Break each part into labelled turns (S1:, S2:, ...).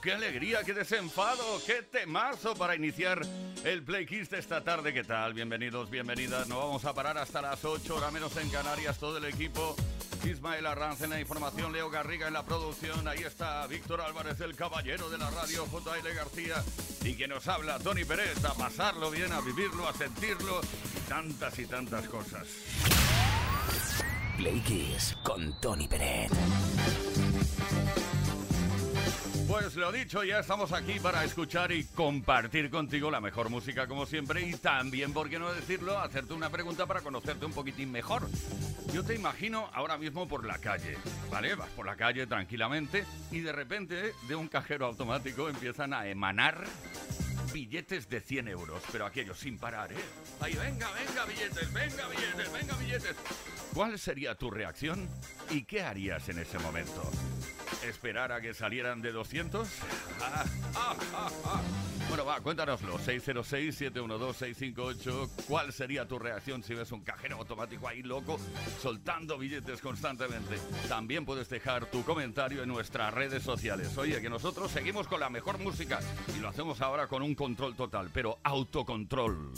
S1: Qué alegría, qué desenfado, qué temazo para iniciar el Play Kiss de esta tarde. ¿Qué tal? Bienvenidos, bienvenidas. No vamos a parar hasta las 8, hora menos en Canarias, todo el equipo. Ismael Arranz en la información, Leo Garriga en la producción. Ahí está Víctor Álvarez, el caballero de la radio, J.L. García. Y quien nos habla, Tony Pérez, a pasarlo bien, a vivirlo, a sentirlo. Y tantas y tantas cosas.
S2: Play Kiss con Tony Pérez.
S1: Pues lo dicho, ya estamos aquí para escuchar y compartir contigo la mejor música como siempre y también, por qué no decirlo, hacerte una pregunta para conocerte un poquitín mejor. Yo te imagino ahora mismo por la calle, ¿vale? Vas por la calle tranquilamente y de repente de un cajero automático empiezan a emanar billetes de 100 euros, pero aquellos sin parar, ¿eh? Ahí, venga, venga, billetes, venga, billetes, venga, billetes. ¿Cuál sería tu reacción y qué harías en ese momento? ¿Esperar a que salieran de 200? Ah, ah, ah, bueno, va, cuéntanoslo. 606-712-658. ¿Cuál sería tu reacción si ves un cajero automático ahí loco soltando billetes constantemente? También puedes dejar tu comentario en nuestras redes sociales. Oye, que nosotros seguimos con la mejor música y lo hacemos ahora con un control total, pero autocontrol.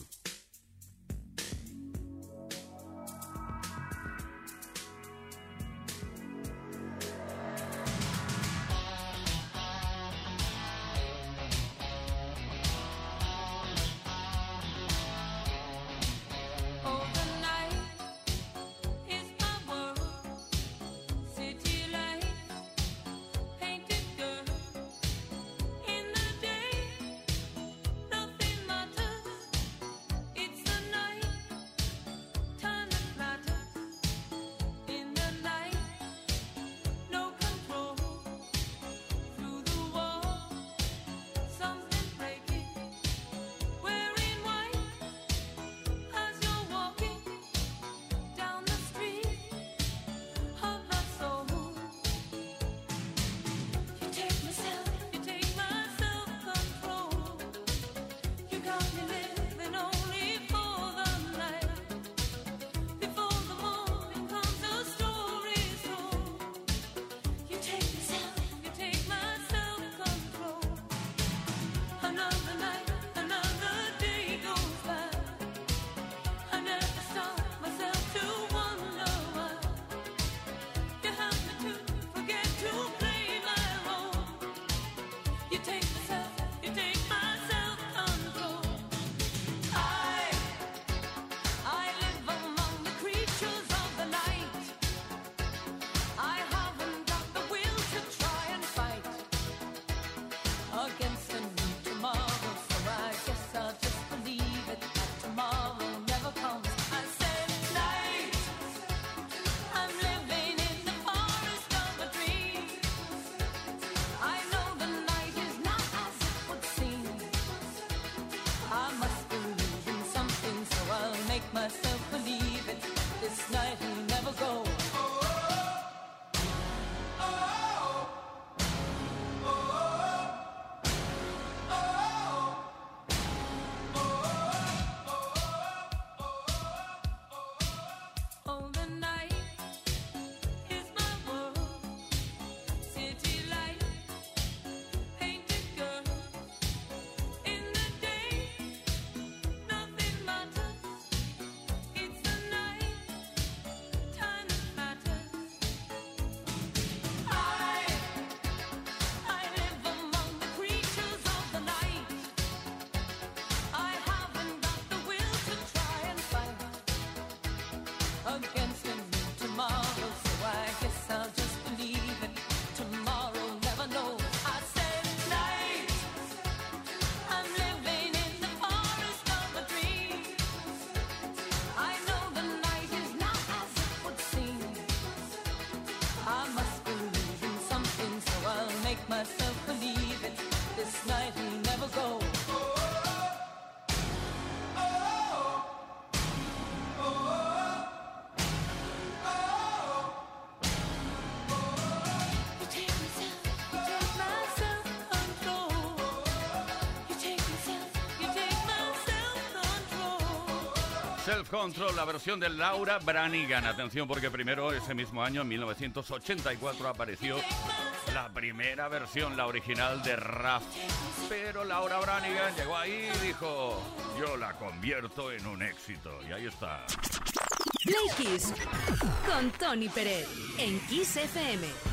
S3: my soul.
S1: Self Control, la versión de Laura Branigan. Atención, porque primero, ese mismo año, en 1984, apareció la primera versión, la original de Raf. Pero Laura Branigan llegó ahí y dijo: Yo la convierto en un éxito. Y ahí está.
S4: Play con Tony Pérez en Kiss FM.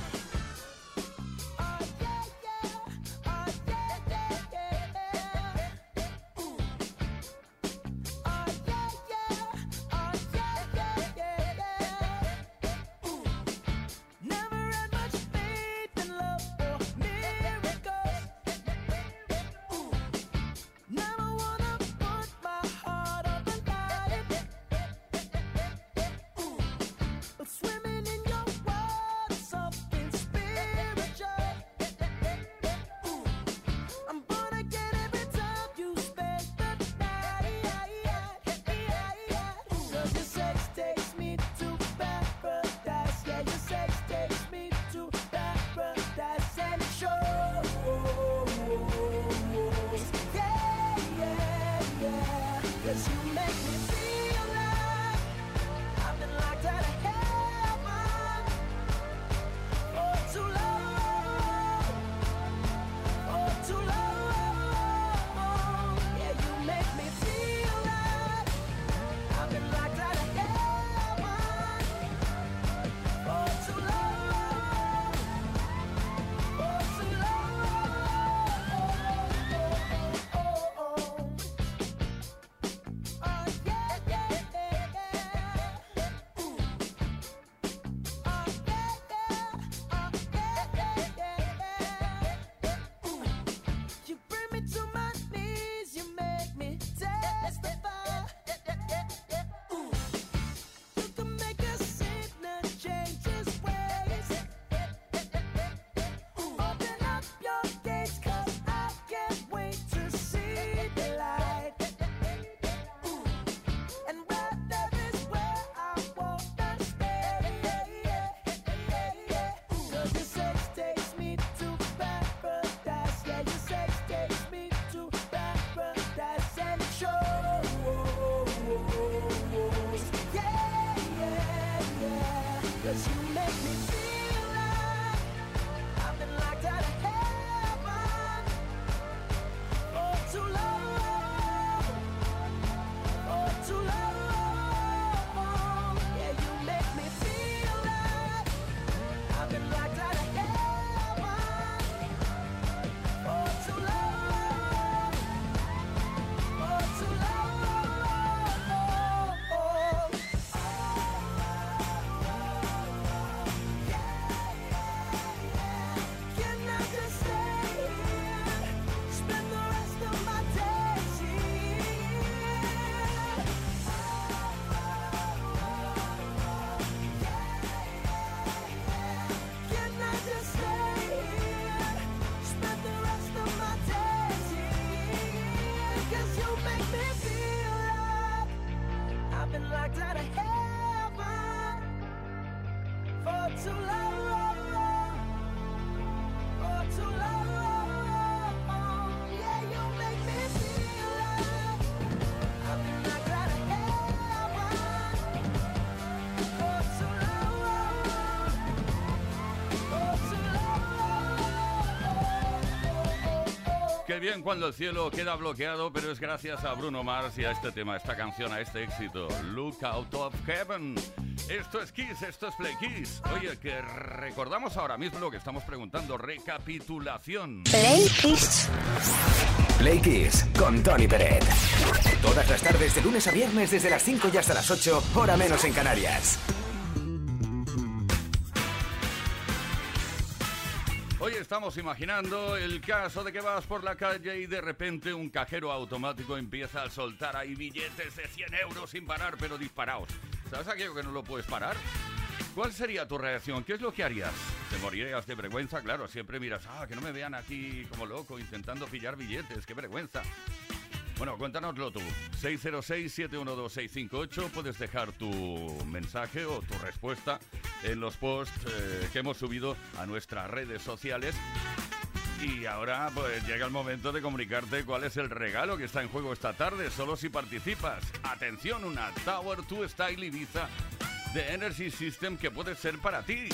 S3: Out of heaven for too long.
S1: Qué bien cuando el cielo queda bloqueado, pero es gracias a Bruno Mars y a este tema, a esta canción, a este éxito. Look Out of Heaven. Esto es Kiss, esto es Play Kiss. Oye, que recordamos ahora mismo lo que estamos preguntando. Recapitulación.
S5: Play Kiss.
S6: Play Kiss con Tony Peret. Todas las tardes de lunes a viernes desde las 5 y hasta las 8, hora menos en Canarias.
S1: estamos imaginando el caso de que vas por la calle y de repente un cajero automático empieza a soltar ahí billetes de 100 euros sin parar, pero disparaos. ¿Sabes aquello que no lo puedes parar?
S7: ¿Cuál sería tu reacción? ¿Qué es lo que harías? ¿Te morirías de vergüenza? Claro, siempre miras, ah, que no me vean aquí como loco intentando pillar billetes, qué vergüenza. Bueno, cuéntanoslo tú. 606-712-658. Puedes dejar tu mensaje o tu respuesta en los posts eh, que hemos subido a nuestras redes sociales. Y ahora pues llega el momento de comunicarte cuál es el regalo que está en juego esta tarde, solo si participas. Atención, una Tower 2 Style Ibiza de Energy System que puede ser para ti.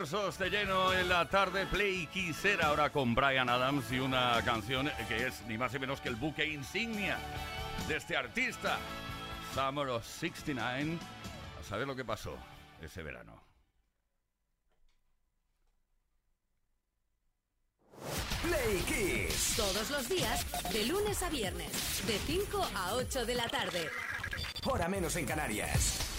S7: versos de lleno en la tarde Play Quisera ahora con Brian Adams y una canción que es ni más ni menos que el buque insignia de este artista, Summer of 69. A saber lo que pasó ese verano.
S3: Play Kiss.
S8: Todos los días, de lunes a viernes, de 5 a 8 de la tarde.
S3: Hora menos en Canarias.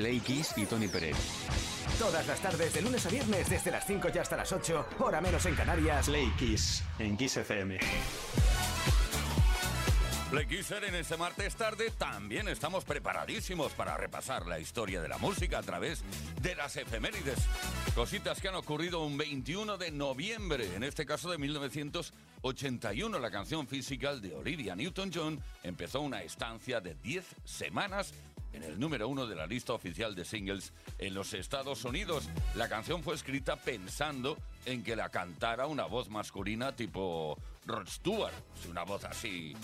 S6: Play Kiss y Tony Pérez. Todas las tardes, de lunes a viernes, desde las 5 y hasta las 8, hora menos en Canarias.
S9: Play Kiss en Kiss FM.
S4: Play Kisser en este martes tarde también estamos preparadísimos para repasar la historia de la música a través de las efemérides. Cositas que han ocurrido un 21 de noviembre, en este caso de 1981. La canción Physical de Olivia Newton-John empezó una estancia de 10 semanas número uno de la lista oficial de singles en los Estados Unidos. La canción fue escrita pensando en que la cantara una voz masculina tipo Rod Stewart, una voz así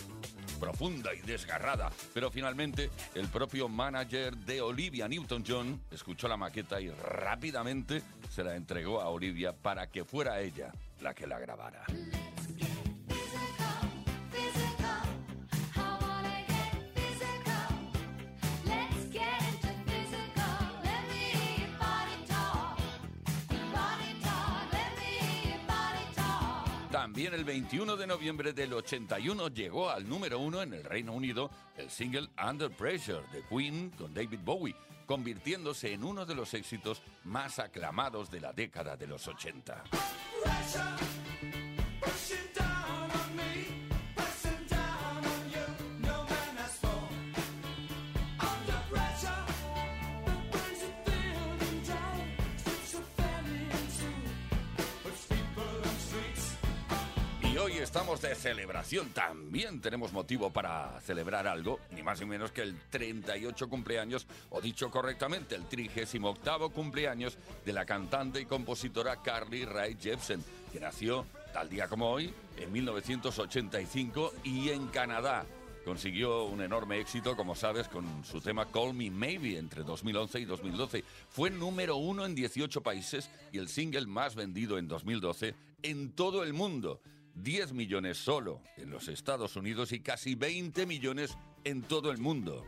S4: profunda y desgarrada. Pero finalmente el propio manager de Olivia Newton-John escuchó la maqueta y rápidamente se la entregó a Olivia para que fuera ella la que la grabara. También el 21 de noviembre del 81 llegó al número uno en el Reino Unido el single Under Pressure de Queen con David Bowie, convirtiéndose en uno de los éxitos más aclamados de la década de los 80. Estamos de celebración. También tenemos motivo para celebrar algo, ni más ni menos que el 38 cumpleaños, o dicho correctamente, el 38 cumpleaños de la cantante y compositora Carly Rae Jepsen, que nació tal día como hoy, en 1985, y en Canadá. Consiguió un enorme éxito, como sabes, con su tema Call Me Maybe entre 2011 y 2012. Fue número uno en 18 países y el single más vendido en 2012 en todo el mundo. 10 millones solo en los Estados Unidos y casi 20 millones en todo el mundo.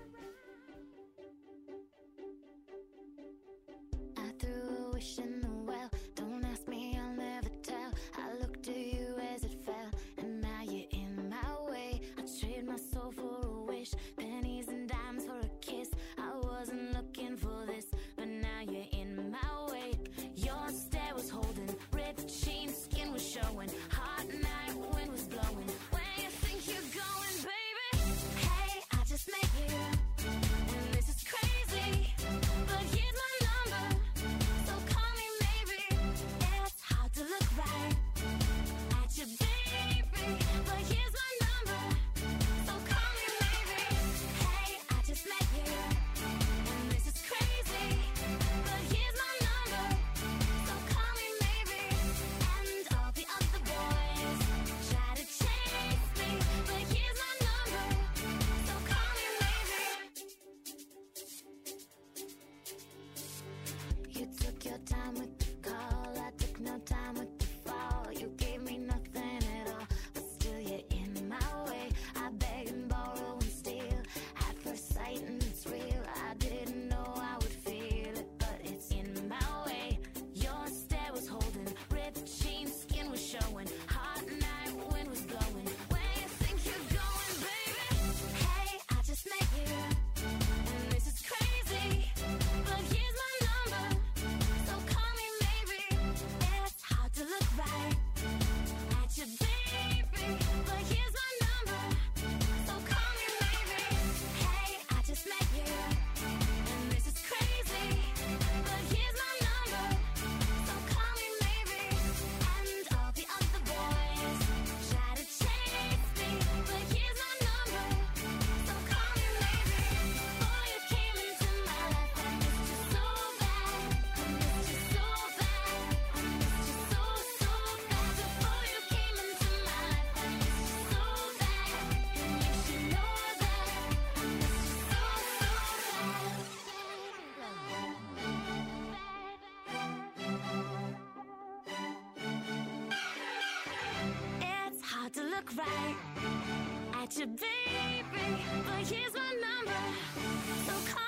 S10: Look right at you, baby, but here's my number, so call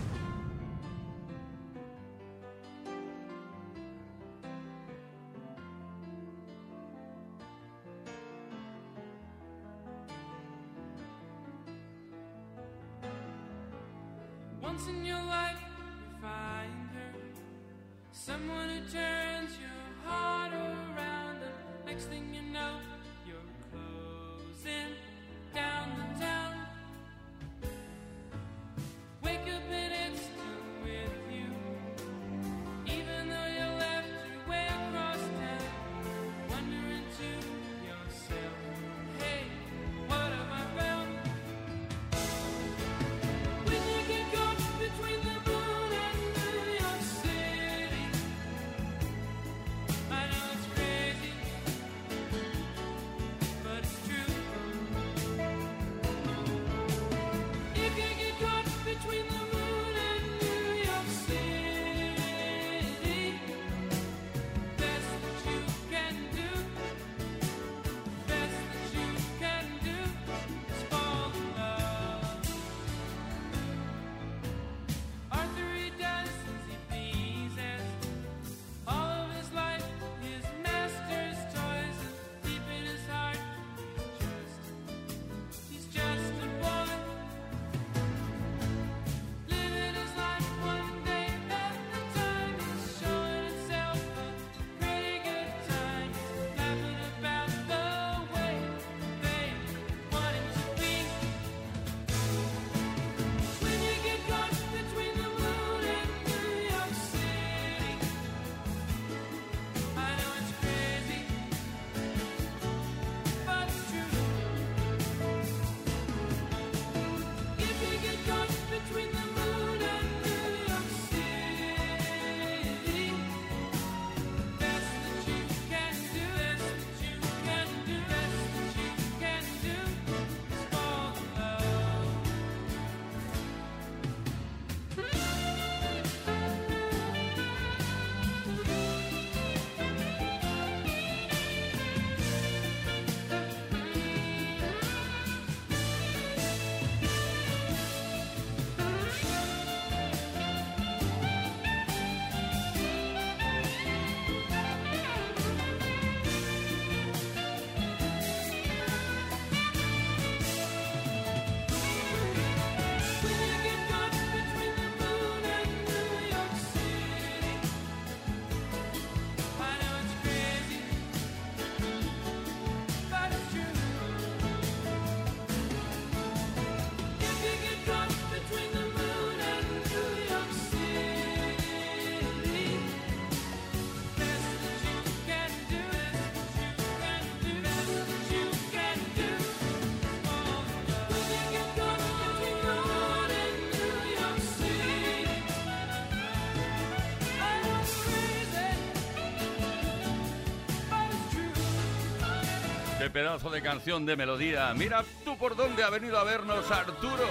S1: Pedazo de canción de melodía. Mira tú por dónde ha venido a vernos Arturo.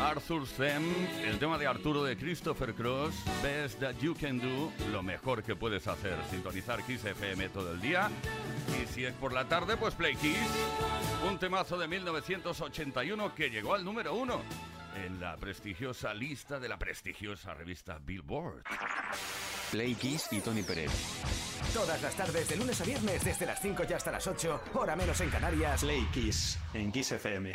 S1: Arthur Them, el tema de Arturo de Christopher Cross, Best That You Can Do, lo mejor que puedes hacer, sintonizar Kiss FM todo el día. Y si es por la tarde, pues Play Kiss, un temazo de 1981 que llegó al número uno en la prestigiosa lista de la prestigiosa revista Billboard.
S6: Play Kiss y Tony Pérez. Todas las tardes, de lunes a viernes, desde las 5 y hasta las 8, hora menos en Canarias.
S11: Play Kiss en Kiss FM.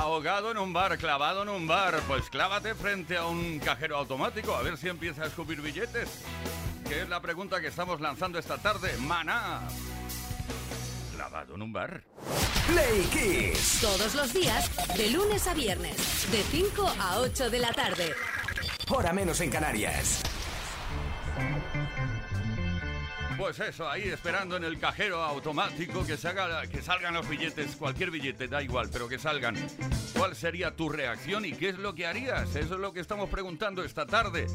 S3: Ahogado en un bar, clavado en un bar.
S1: Pues clávate frente a un cajero automático a ver si empieza a escupir billetes. Que es la pregunta que estamos lanzando esta tarde. Maná. Clavado en un bar.
S6: Play Kiss.
S4: Todos los días, de lunes a viernes, de 5 a 8 de la tarde.
S6: hora menos en Canarias.
S1: Pues eso, ahí esperando en el cajero automático que, se haga, que salgan los billetes, cualquier billete, da igual, pero que salgan. ¿Cuál sería tu reacción y qué es lo que harías? Eso es lo que estamos preguntando esta tarde.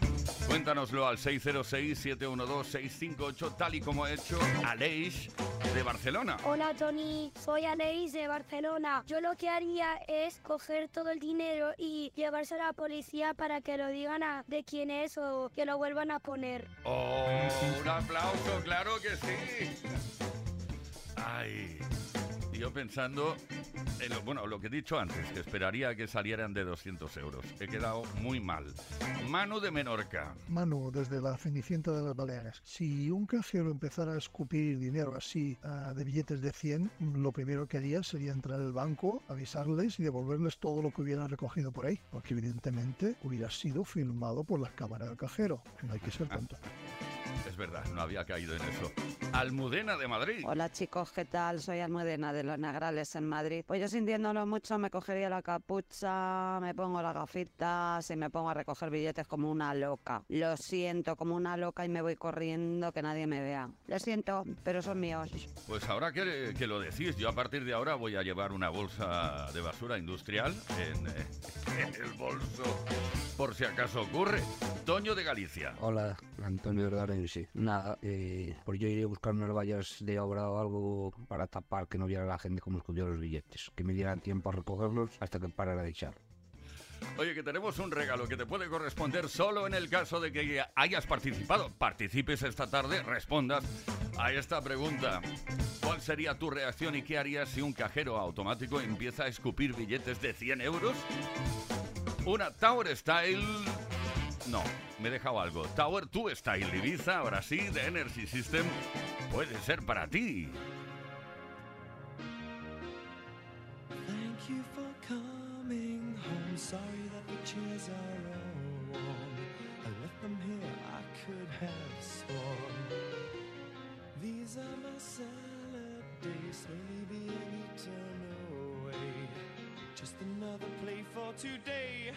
S1: Cuéntanoslo al 606-712-658, tal y como ha hecho Aleix de Barcelona.
S12: Hola Tony, soy Anaís de Barcelona. Yo lo que haría es coger todo el dinero y llevarse a la policía para que lo digan a de quién es o que lo vuelvan a poner.
S1: Oh, un aplauso, claro que sí. Ay, yo pensando en lo, bueno, lo que he dicho antes, que esperaría que salieran de 200 euros. He quedado muy mal. Manu de Menorca.
S13: Manu, desde la Cenicienta de las Baleares. Si un cajero empezara a escupir dinero así ah, de billetes de 100, lo primero que haría sería entrar al banco, avisarles y devolverles todo lo que hubieran recogido por ahí. Porque evidentemente hubiera sido filmado por las cámaras del cajero. No hay que ser tonto.
S1: Es verdad, no había caído en eso. Almudena de Madrid.
S14: Hola chicos, ¿qué tal? Soy Almudena de Los Negrales en Madrid. Pues yo sintiéndolo mucho me cogería la capucha, me pongo las gafitas y me pongo a recoger billetes como una loca. Lo siento, como una loca y me voy corriendo que nadie me vea. Lo siento, pero son míos.
S1: Pues ahora que, que lo decís, yo a partir de ahora voy a llevar una bolsa de basura industrial en, eh, en el bolso, por si acaso ocurre. Toño de Galicia.
S15: Hola, Antonio de Orense. Nada, eh, pues yo iría a buscar unas vallas de obra o algo para tapar que no viera la gente como escondió los billetes. Que me dieran tiempo a recogerlos hasta que parara de echar.
S1: Oye, que tenemos un regalo que te puede corresponder solo en el caso de que hayas participado. Participes esta tarde, respondas a esta pregunta. ¿Cuál sería tu reacción y qué harías si un cajero automático empieza a escupir billetes de 100 euros? Una Tower Style... No, me he dejado algo. Tower 2 Style Ibiza, ahora sí, de Energy System, puede ser para ti.
S16: Thank you for coming home. Sorry that the chairs are all warm. I left them here, I could have sworn. These are my salad days, slowly being eaten away. Just another play for today.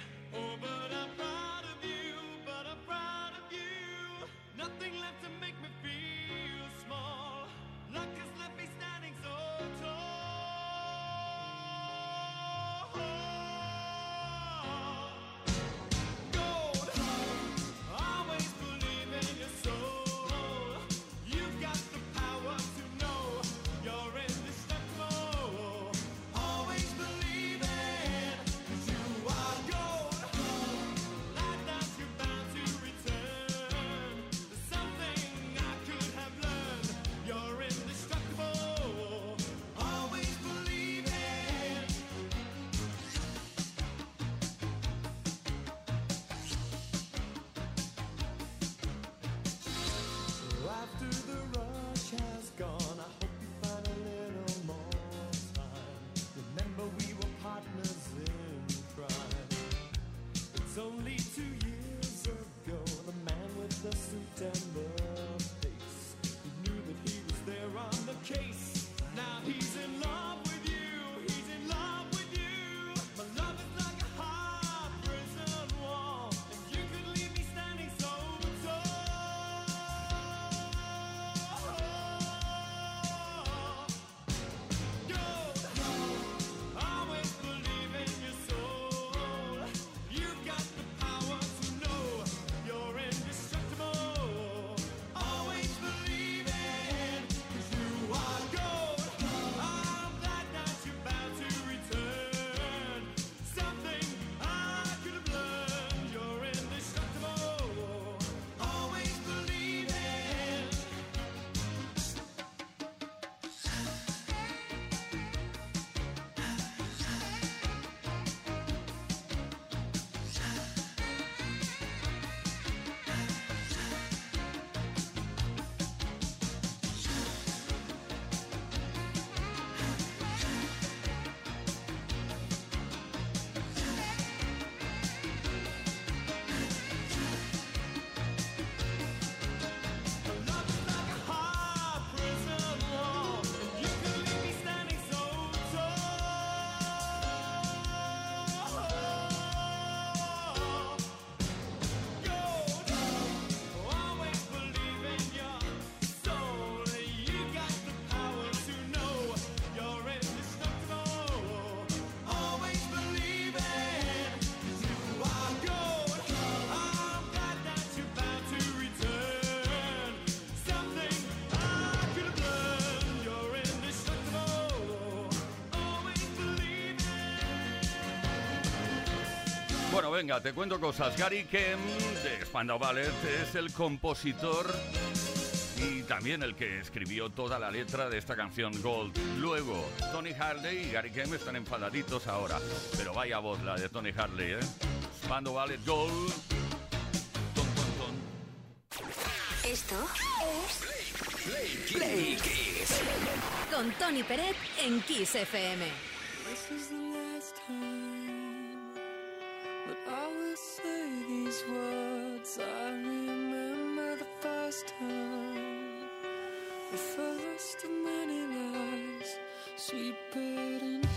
S1: Bueno, venga, te cuento cosas. Gary Kemp de Spandau Ballet es el compositor y también el que escribió toda la letra de esta canción Gold. Luego, Tony Harley y Gary Kemp están enfadaditos ahora, pero vaya voz la de Tony Harley, ¿eh? Spandau Ballet Gold.
S4: Esto es
S6: Play, Play, Kiss.
S4: Con Tony Peret en Kiss FM.
S7: This is the last time. But I will say these words I remember the first time. The first of many lies She put in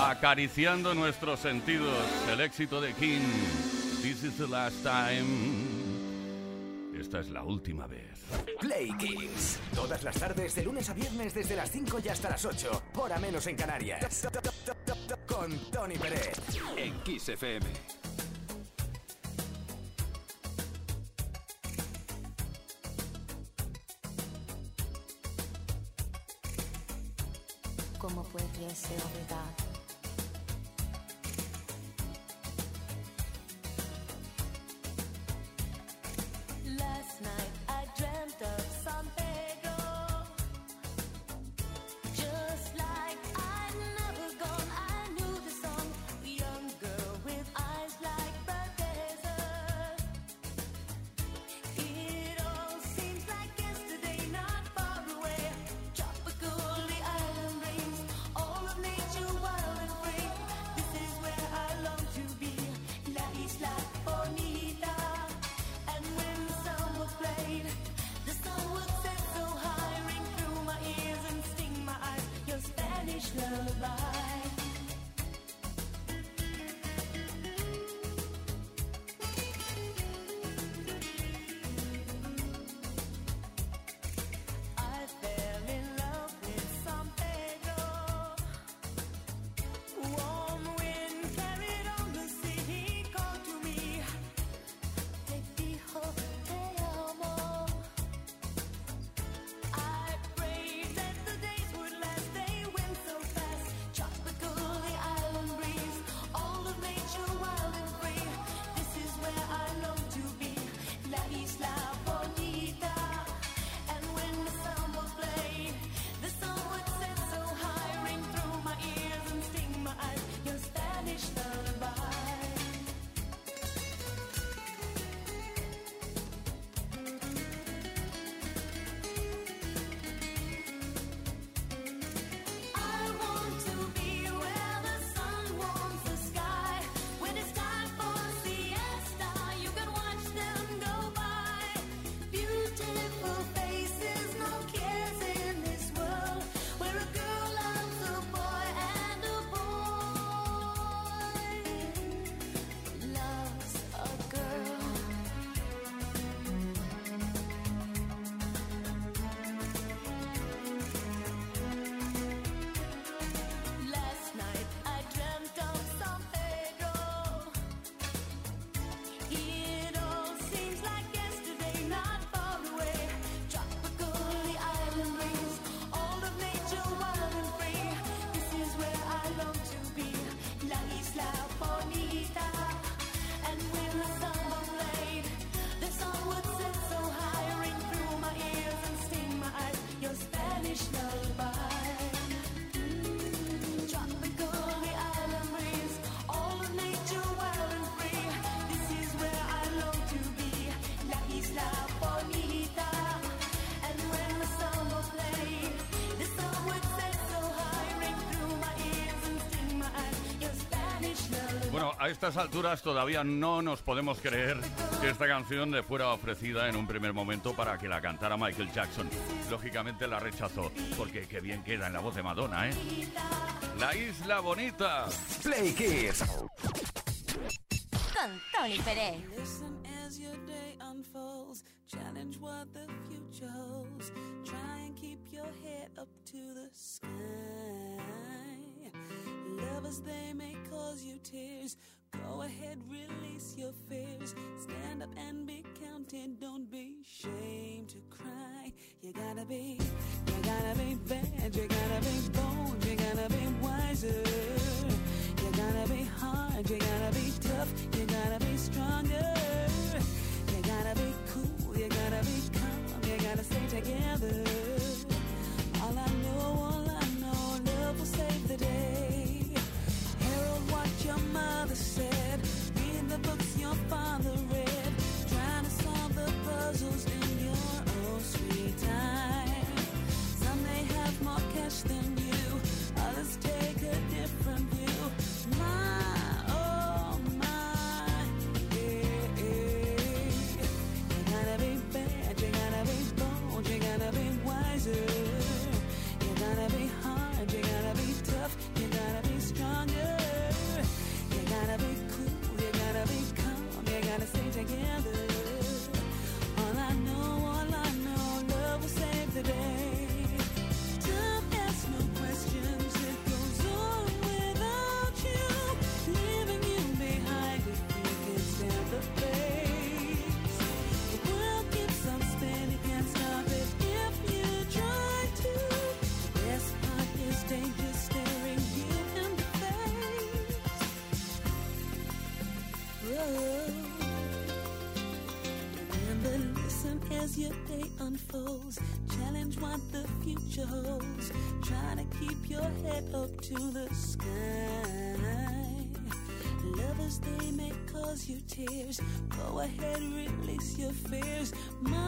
S1: acariciando nuestros sentidos. El éxito de King, This is the last time. Esta es la última vez.
S6: Play Kings, todas las tardes de lunes a viernes desde las 5 y hasta las 8, hora menos en Canarias. Con Tony Pérez
S17: en Kiss FM.
S18: your silver dot.
S1: Bueno, a estas alturas todavía no nos podemos creer que esta canción le fuera ofrecida en un primer momento para que la cantara Michael Jackson. Lógicamente la rechazó, porque qué bien queda en la voz de Madonna, ¿eh? La Isla Bonita.
S6: Play Kids.
S18: Con Tony Pérez.
S5: Listen as your day unfolds. Challenge what the future holds. Try and keep your head up to the sky. Lovers, they may cause you tears. Go ahead, release your fears. Stand up and be counted. Don't be ashamed to cry. You gotta be, you gotta be bad. You gotta be bold. You gotta be wiser. You gotta be hard, you gotta be tough, you gotta be stronger. You gotta be cool, you gotta be calm, you gotta stay together. All I know, all I know, love will save the day. Mother said, read the books your father read, trying to solve the puzzles in your own sweet time. Some may have more cash than you, others take a different view. My, oh my. You gotta be bad, you gotta be bold, you gotta be wiser. You gotta be hard, you gotta be tough, you gotta be stronger. Together. To the sky. Lovers, they may cause you tears. Go ahead, release your fears. My,